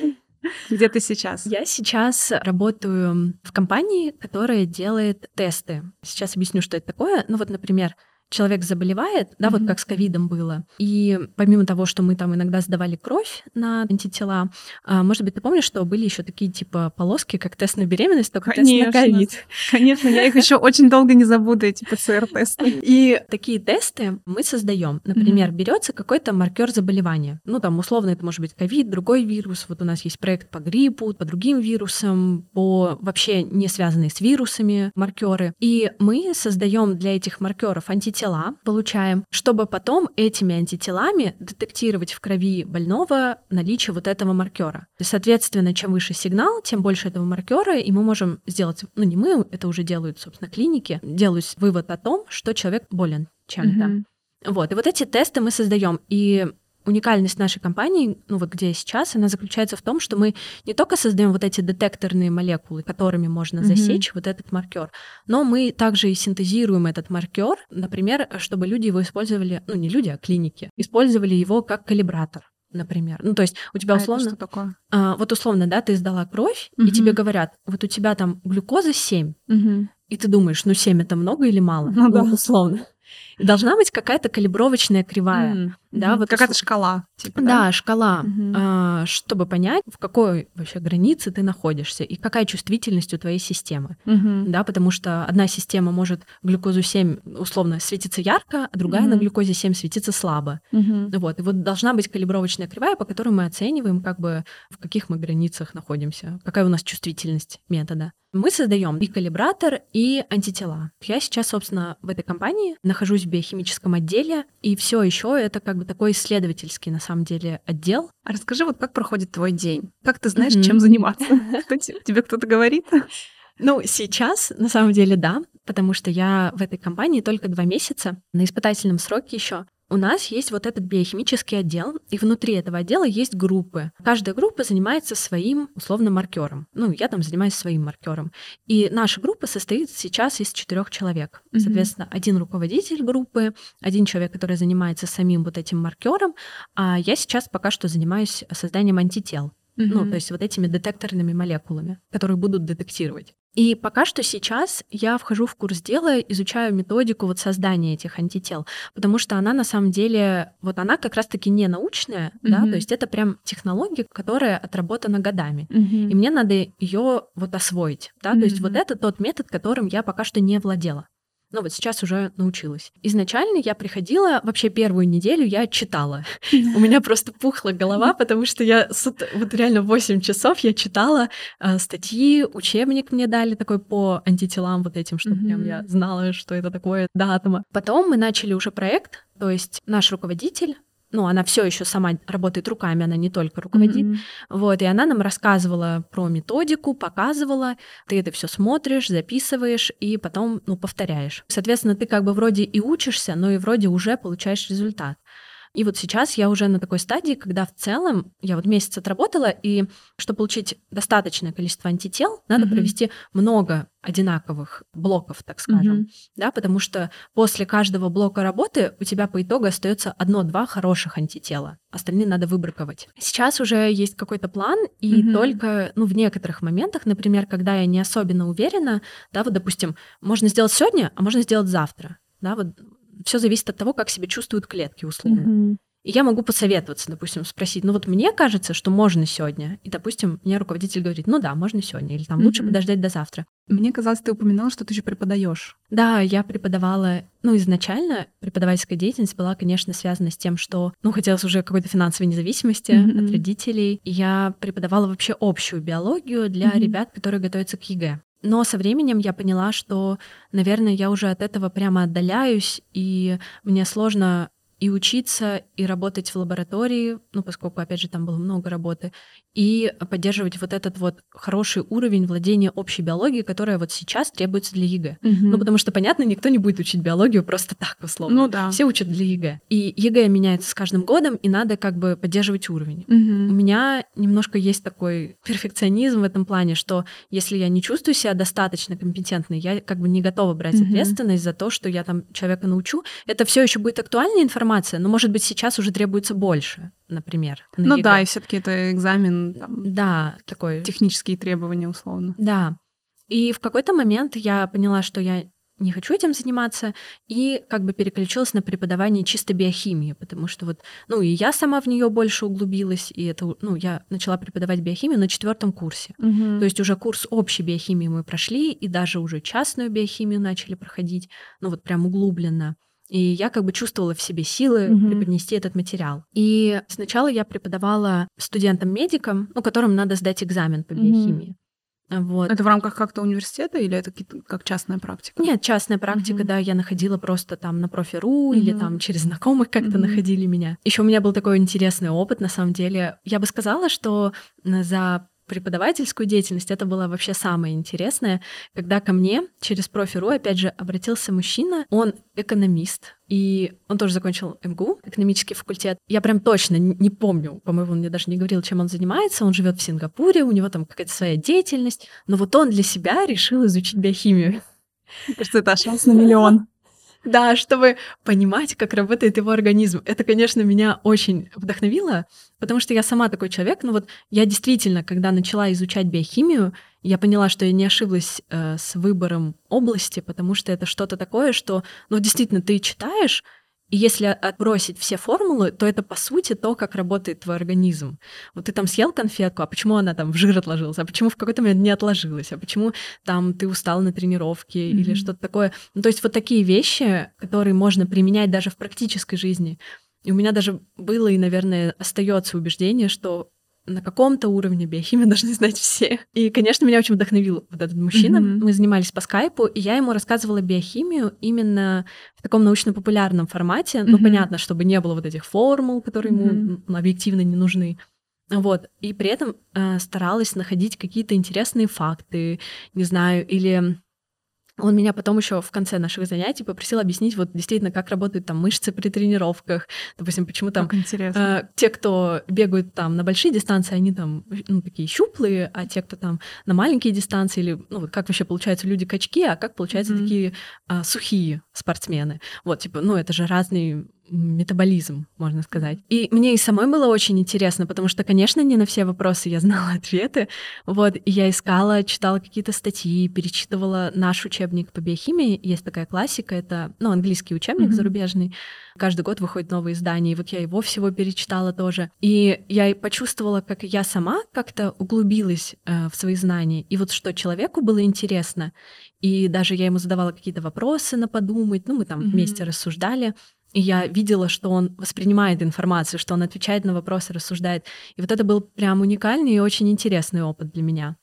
<laughs> Где ты сейчас? Я сейчас работаю в компании, которая делает тесты. Сейчас объясню, что это такое. Ну вот, например, человек заболевает, да, вот Мгм. как с ковидом было, и помимо того, что мы там иногда сдавали кровь на антитела, а, может быть, ты помнишь, что были еще такие типа полоски, как тест на беременность, только тест Конечно. на ковид. Конечно, я их еще очень долго не забуду, эти ПЦР-тесты. И такие тесты мы создаем. Например, берется какой-то маркер заболевания. Ну, там, условно, это может быть ковид, другой вирус. Вот у нас есть проект по гриппу, по другим вирусам, по вообще не связанные с вирусами маркеры. И мы создаем для этих маркеров антитела, получаем, чтобы потом этими антителами детектировать в крови больного наличие вот этого маркера. Соответственно, чем выше сигнал, тем больше этого маркера, и мы можем сделать, ну не мы, это уже делают, собственно, клиники, делают вывод о том, что человек болен чем-то. Мгм. Вот, и вот эти тесты мы создаем. И уникальность нашей компании, ну вот где я сейчас, она заключается в том, что мы не только создаем вот эти детекторные молекулы, которыми можно засечь вот этот маркер, но мы также и синтезируем этот маркер, например, чтобы люди его использовали, ну не люди, а клиники, использовали его как калибратор. Например. Ну, то есть у тебя А это условно... что такое? а, вот условно, да, ты сдала кровь, и Мгм. тебе говорят, вот у тебя там глюкоза 7, Мгм. и ты думаешь, ну 7 это много или мало? Ну да. условно. Должна быть какая-то калибровочная кривая. М. Да, Мгм. вот Какая-то услов- шкала. типа, Да, шкала, Мгм. а, чтобы понять, в какой вообще границе ты находишься и какая чувствительность у твоей системы. Мгм. Да, потому что одна система может глюкозу 7 условно светиться ярко, а другая на Мгм. глюкозе 7 светится слабо. Мгм. Вот. И вот должна быть калибровочная кривая, по которой мы оцениваем, как бы в каких мы границах находимся, какая у нас чувствительность метода. Мы создаем и калибратор, и антитела. Я сейчас, собственно, в этой компании нахожусь биохимическом отделе, и все еще это как бы такой исследовательский, на самом деле, отдел. А расскажи, вот как проходит твой день? Как ты знаешь, Мгм. чем заниматься? <laughs> Тебе кто-то говорит? Ну, сейчас, на самом деле, да, потому что я в этой компании только два месяца, на испытательном сроке еще. У нас есть вот этот биохимический отдел, и внутри этого отдела есть группы. Каждая группа занимается своим, условно, маркером. Ну, я там занимаюсь своим маркером. И наша группа состоит сейчас из четырех человек. Мгм. Соответственно, один руководитель группы, один человек, который занимается самим вот этим маркером, а я сейчас пока что занимаюсь созданием антител. Ну, Мгм. то есть вот этими детекторными молекулами, которые будут детектировать. И пока что сейчас я вхожу в курс дела, изучаю методику вот создания этих антител, потому что она на самом деле, вот она как раз-таки не научная, да, Мгм. то есть это прям технология, которая отработана годами. Мгм. И мне надо ее вот освоить, да, то есть вот это тот метод, которым я пока что не владела. Ну вот сейчас уже научилась. Изначально я приходила, вообще первую неделю я читала. У меня просто пухла голова, потому что я вот реально 8 часов я читала э, статьи, учебник мне дали такой по антителам вот этим, чтобы прям я знала, что это такое до атома. Потом мы начали уже проект, то есть наш руководитель ну, она все еще сама работает руками, она не только руководит. Мгм. Вот, и она нам рассказывала про методику, показывала, ты это все смотришь, записываешь и потом, ну, повторяешь. Соответственно, ты как бы вроде и учишься, но и вроде уже получаешь результат. И вот сейчас я уже на такой стадии, когда в целом я вот месяц отработала, и чтобы получить достаточное количество антител, надо mm-hmm. провести много одинаковых блоков, так скажем, mm-hmm. да, потому что после каждого блока работы у тебя по итогу остается одно-два хороших антитела, остальные надо выбраковать. Сейчас уже есть какой-то план, и mm-hmm. только, ну, в некоторых моментах, например, когда я не особенно уверена, да, вот, допустим, можно сделать сегодня, а можно сделать завтра, да, вот все зависит от того, как себя чувствуют клетки, условно. Mm-hmm. И я могу посоветоваться, допустим, спросить, ну вот мне кажется, что можно сегодня. И, допустим, мне руководитель говорит, ну да, можно сегодня, или там mm-hmm. лучше подождать до завтра. Мне казалось, ты упоминала, что ты еще преподаешь. Да, я преподавала, ну, изначально преподавательская деятельность была, конечно, связана с тем, что, ну, хотелось уже какой-то финансовой независимости mm-hmm. от родителей. И я преподавала вообще общую биологию для mm-hmm. ребят, которые готовятся к ЕГЭ. Но со временем я поняла, что, наверное, я уже от этого прямо отдаляюсь, и мне сложно и учиться, и работать в лаборатории, ну, поскольку, опять же, там было много работы, и поддерживать вот этот вот хороший уровень владения общей биологией, которая вот сейчас требуется для ЕГЭ. Угу. Ну, потому что, понятно, никто не будет учить биологию просто так, условно. Ну да. Все учат для ЕГЭ. И ЕГЭ меняется с каждым годом, и надо как бы поддерживать уровень. Угу. У меня немножко есть такой перфекционизм в этом плане, что если я не чувствую себя достаточно компетентной, я как бы не готова брать угу. ответственность за то, что я там человека научу. Это все еще будет актуальная информация, но, может быть, сейчас уже требуется больше например. ну ЕГЭ. да, и все-таки это экзамен. Там, да, такой. Технические требования, условно. Да. И в какой-то момент я поняла, что я не хочу этим заниматься, и как бы переключилась на преподавание чисто биохимии, потому что вот, ну, и я сама в нее больше углубилась, и это, ну, я начала преподавать биохимию на четвертом курсе. Угу. То есть уже курс общей биохимии мы прошли, и даже уже частную биохимию начали проходить, ну, вот прям углубленно. И я как бы чувствовала в себе силы mm-hmm. преподнести этот материал. И сначала я преподавала студентам-медикам, ну, которым надо сдать экзамен по биохимии. Mm-hmm. Вот. Это в рамках как-то университета или это как частная практика? Нет, частная практика, mm-hmm. да. Я находила просто там на профи.ру mm-hmm. или там через знакомых как-то mm-hmm. находили меня. Еще у меня был такой интересный опыт, на самом деле. Я бы сказала, что за преподавательскую деятельность, это было вообще самое интересное, когда ко мне через профи.ру, опять же, обратился мужчина, он экономист, и он тоже закончил МГУ, экономический факультет. Я прям точно не помню, по-моему, он мне даже не говорил, чем он занимается. Он живет в Сингапуре, у него там какая-то своя деятельность, но вот он для себя решил изучить биохимию. Кажется, это шанс на миллион. Да, чтобы понимать, как работает его организм. Это, конечно, меня очень вдохновило, потому что я сама такой человек. Но вот я действительно, когда начала изучать биохимию, я поняла, что я не ошиблась э, с выбором области, потому что это что-то такое, что, ну, действительно, ты читаешь, и если отбросить все формулы, то это по сути то, как работает твой организм. Вот ты там съел конфетку, а почему она там в жир отложилась, а почему в какой-то момент не отложилась, а почему там ты устал на тренировке mm-hmm. или что-то такое. Ну, то есть вот такие вещи, которые можно применять даже в практической жизни. И у меня даже было и, наверное, остается убеждение, что на каком-то уровне биохимии <laughs> должны знать все. И, конечно, меня очень вдохновил вот этот мужчина. Mm-hmm. Мы занимались по скайпу, и я ему рассказывала биохимию именно в таком научно-популярном формате. Mm-hmm. Ну, понятно, чтобы не было вот этих формул, которые mm-hmm. ему объективно не нужны. Вот. И при этом э, старалась находить какие-то интересные факты, не знаю, или он меня потом еще в конце наших занятий попросил объяснить вот действительно, как работают там мышцы при тренировках, допустим, почему там э, те, кто бегают там на большие дистанции, они там ну, такие щуплые, а те, кто там на маленькие дистанции или ну как вообще получаются люди качки, а как получаются mm-hmm. такие э, сухие спортсмены. Вот типа, ну это же разные метаболизм, можно сказать. И мне и самой было очень интересно, потому что, конечно, не на все вопросы я знала <laughs> ответы. Вот, и я искала, читала какие-то статьи, перечитывала наш учебник по биохимии. Есть такая классика, это, ну, английский учебник mm-hmm. зарубежный. Каждый год выходит новое издание, и вот я его всего перечитала тоже. И я почувствовала, как я сама как-то углубилась э, в свои знания. И вот что человеку было интересно. И даже я ему задавала какие-то вопросы на подумать, ну, мы там mm-hmm. вместе рассуждали. И я видела, что он воспринимает информацию, что он отвечает на вопросы, рассуждает. И вот это был прям уникальный и очень интересный опыт для меня.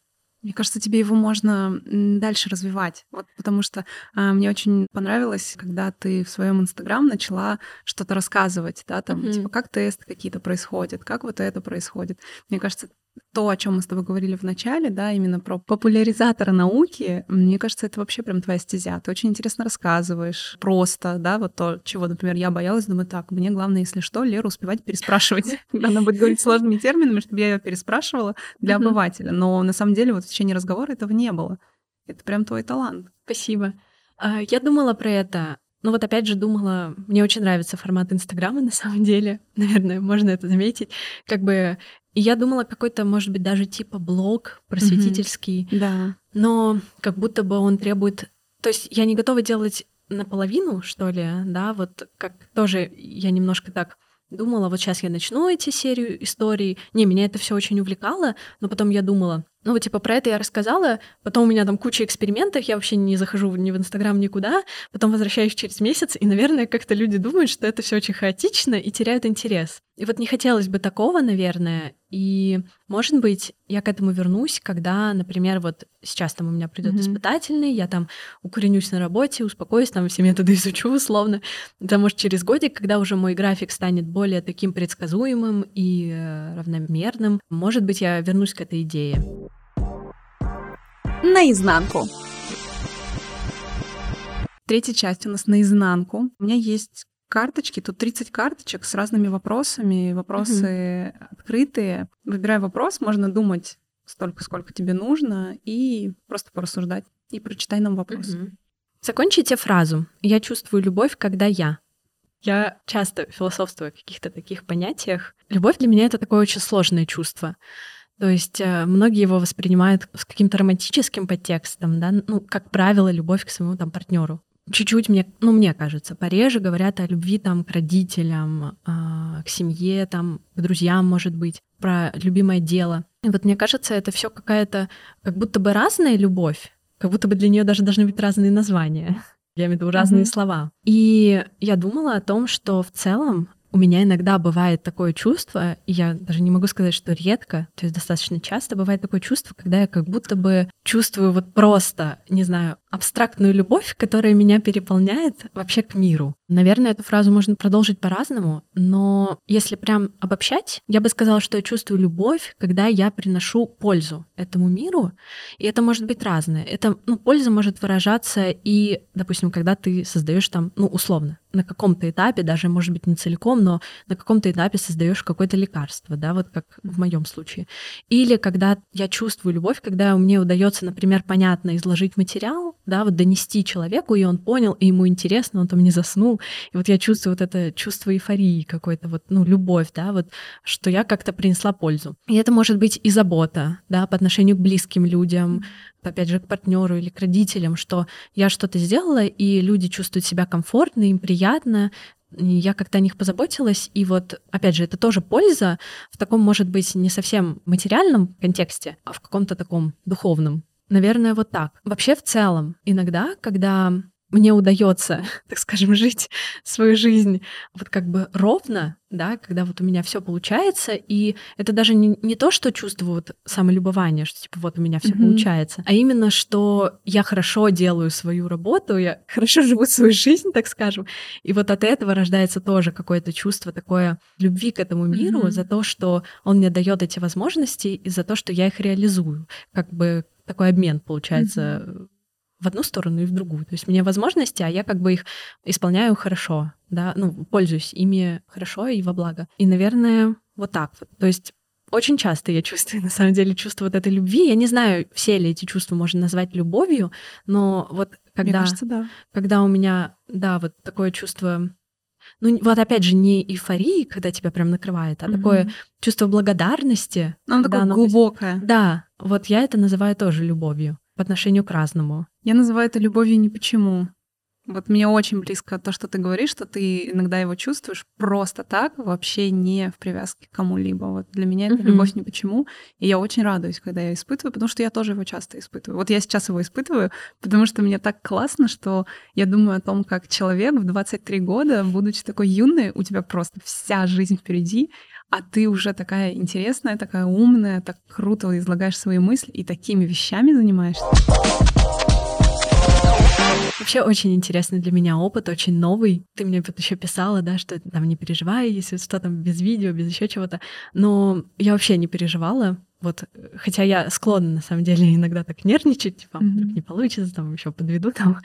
Мне кажется, тебе его можно дальше развивать. Вот потому что а, мне очень понравилось, когда ты в своем инстаграм начала что-то рассказывать, да, там, mm-hmm. типа, как тесты какие-то происходят, как вот это происходит. Мне кажется, то, о чем мы с тобой говорили в начале, да, именно про популяризатора науки, мне кажется, это вообще прям твоя стезя. Ты очень интересно рассказываешь, просто, да, вот то, чего, например, я боялась, думаю, так, мне главное, если что, Леру успевать переспрашивать, <laughs> когда она будет говорить сложными терминами, чтобы я ее переспрашивала для обывателя. Но на самом деле вот в течение разговора этого не было. Это прям твой талант. Спасибо. А, я думала про это ну вот опять же думала, мне очень нравится формат Инстаграма <laughs> на самом деле, наверное, можно это заметить. Как бы и я думала, какой-то, может быть, даже типа блог просветительский. Mm-hmm. Да. Но как будто бы он требует... То есть я не готова делать наполовину, что ли, да, вот как тоже я немножко так думала, вот сейчас я начну эти серию историй. Не, меня это все очень увлекало, но потом я думала, ну, вот, типа, про это я рассказала, потом у меня там куча экспериментов, я вообще не захожу ни в Инстаграм, никуда, потом возвращаюсь через месяц, и, наверное, как-то люди думают, что это все очень хаотично и теряют интерес. И вот не хотелось бы такого, наверное, и, может быть, я к этому вернусь, когда, например, вот сейчас там у меня придет mm-hmm. испытательный, я там укоренюсь на работе, успокоюсь, там все методы изучу условно. Это может через годик, когда уже мой график станет более таким предсказуемым и э, равномерным, может быть, я вернусь к этой идее наизнанку. Третья часть у нас наизнанку. У меня есть карточки, тут 30 карточек с разными вопросами, вопросы угу. открытые. Выбирая вопрос, можно думать столько, сколько тебе нужно, и просто порассуждать. И прочитай нам вопрос. Угу. Закончите фразу «Я чувствую любовь, когда я». Я часто философствую о каких-то таких понятиях. Любовь для меня — это такое очень сложное чувство. То есть э, многие его воспринимают с каким-то романтическим подтекстом, да, ну, как правило, любовь к своему там партнеру. Чуть-чуть мне, ну, мне кажется, пореже говорят о любви там к родителям, а, к семье, там, к друзьям, может быть, про любимое дело. И вот мне кажется, это все какая-то, как будто бы разная любовь, как будто бы для нее даже должны быть разные названия. Я имею в виду разные mm-hmm. слова. И я думала о том, что в целом у меня иногда бывает такое чувство, я даже не могу сказать, что редко, то есть достаточно часто бывает такое чувство, когда я как будто бы чувствую вот просто, не знаю, абстрактную любовь, которая меня переполняет вообще к миру. Наверное, эту фразу можно продолжить по-разному, но если прям обобщать, я бы сказала, что я чувствую любовь, когда я приношу пользу этому миру, и это может быть разное. Это, ну, польза может выражаться и, допустим, когда ты создаешь там, ну, условно, на каком-то этапе, даже, может быть, не целиком, но на каком-то этапе создаешь какое-то лекарство, да, вот как в моем случае. Или когда я чувствую любовь, когда мне удается, например, понятно изложить материал, да, вот донести человеку, и он понял, и ему интересно, он там не заснул. И вот я чувствую вот это чувство эйфории какой-то, вот, ну, любовь, да, вот, что я как-то принесла пользу. И это может быть и забота, да, по отношению к близким людям, опять же, к партнеру или к родителям, что я что-то сделала, и люди чувствуют себя комфортно, им приятно, я как-то о них позаботилась, и вот, опять же, это тоже польза в таком, может быть, не совсем материальном контексте, а в каком-то таком духовном. Наверное, вот так. Вообще, в целом, иногда, когда мне удается, <laughs> так скажем, жить свою жизнь вот как бы ровно, да, когда вот у меня все получается, и это даже не, не то, что чувствую вот самолюбование, что типа вот у меня все mm-hmm. получается, а именно, что я хорошо делаю свою работу, я <laughs> хорошо живу свою жизнь, так скажем, и вот от этого рождается тоже какое-то чувство такое любви к этому миру mm-hmm. за то, что он мне дает эти возможности и за то, что я их реализую, как бы такой обмен получается mm-hmm. в одну сторону и в другую. То есть мне возможности, а я как бы их исполняю хорошо, да, ну, пользуюсь ими хорошо и во благо. И, наверное, вот так вот. То есть очень часто я чувствую, <laughs> на самом деле, чувство вот этой любви. Я не знаю, все ли эти чувства можно назвать любовью, но вот когда, Мне кажется, да. когда у меня, да, вот такое чувство ну вот опять же не эйфории, когда тебя прям накрывает, а mm-hmm. такое чувство благодарности. Оно такое оно... глубокое. Да, вот я это называю тоже любовью по отношению к разному. Я называю это любовью не почему. Вот мне очень близко то, что ты говоришь, что ты иногда его чувствуешь просто так, вообще не в привязке к кому-либо. Вот для меня это mm-hmm. любовь ни почему. И я очень радуюсь, когда я испытываю, потому что я тоже его часто испытываю. Вот я сейчас его испытываю, потому что мне так классно, что я думаю о том, как человек в 23 года, будучи такой юной, у тебя просто вся жизнь впереди, а ты уже такая интересная, такая умная, так круто излагаешь свои мысли и такими вещами занимаешься. Вообще очень интересный для меня опыт, очень новый. Ты мне еще писала, да, что там не переживай, если что там без видео, без еще чего-то. Но я вообще не переживала. вот, хотя я склонна, на самом деле, иногда так нервничать, типа, mm-hmm. вдруг не получится, там еще подведу там.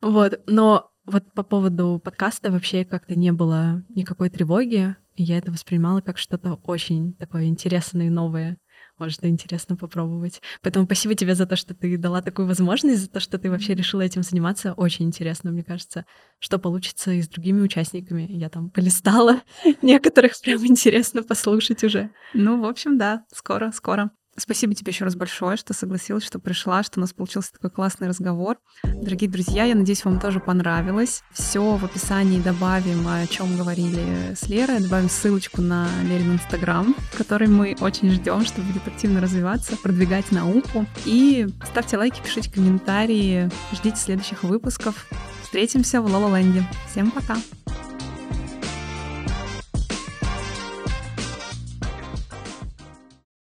Вот, но вот по поводу подкаста вообще как-то не было никакой тревоги. И я это воспринимала как что-то очень такое интересное и новое. Может, интересно попробовать. Поэтому спасибо тебе за то, что ты дала такую возможность, за то, что ты вообще решила этим заниматься. Очень интересно, мне кажется, что получится и с другими участниками. Я там полистала <laughs> некоторых, прям интересно послушать уже. Ну, в общем, да, скоро, скоро. Спасибо тебе еще раз большое, что согласилась, что пришла, что у нас получился такой классный разговор. Дорогие друзья, я надеюсь, вам тоже понравилось. Все в описании добавим, о чем говорили с Лерой. Добавим ссылочку на Лерин Инстаграм, который мы очень ждем, что будет активно развиваться, продвигать науку. И ставьте лайки, пишите комментарии, ждите следующих выпусков. Встретимся в Лола Ленде. Всем пока!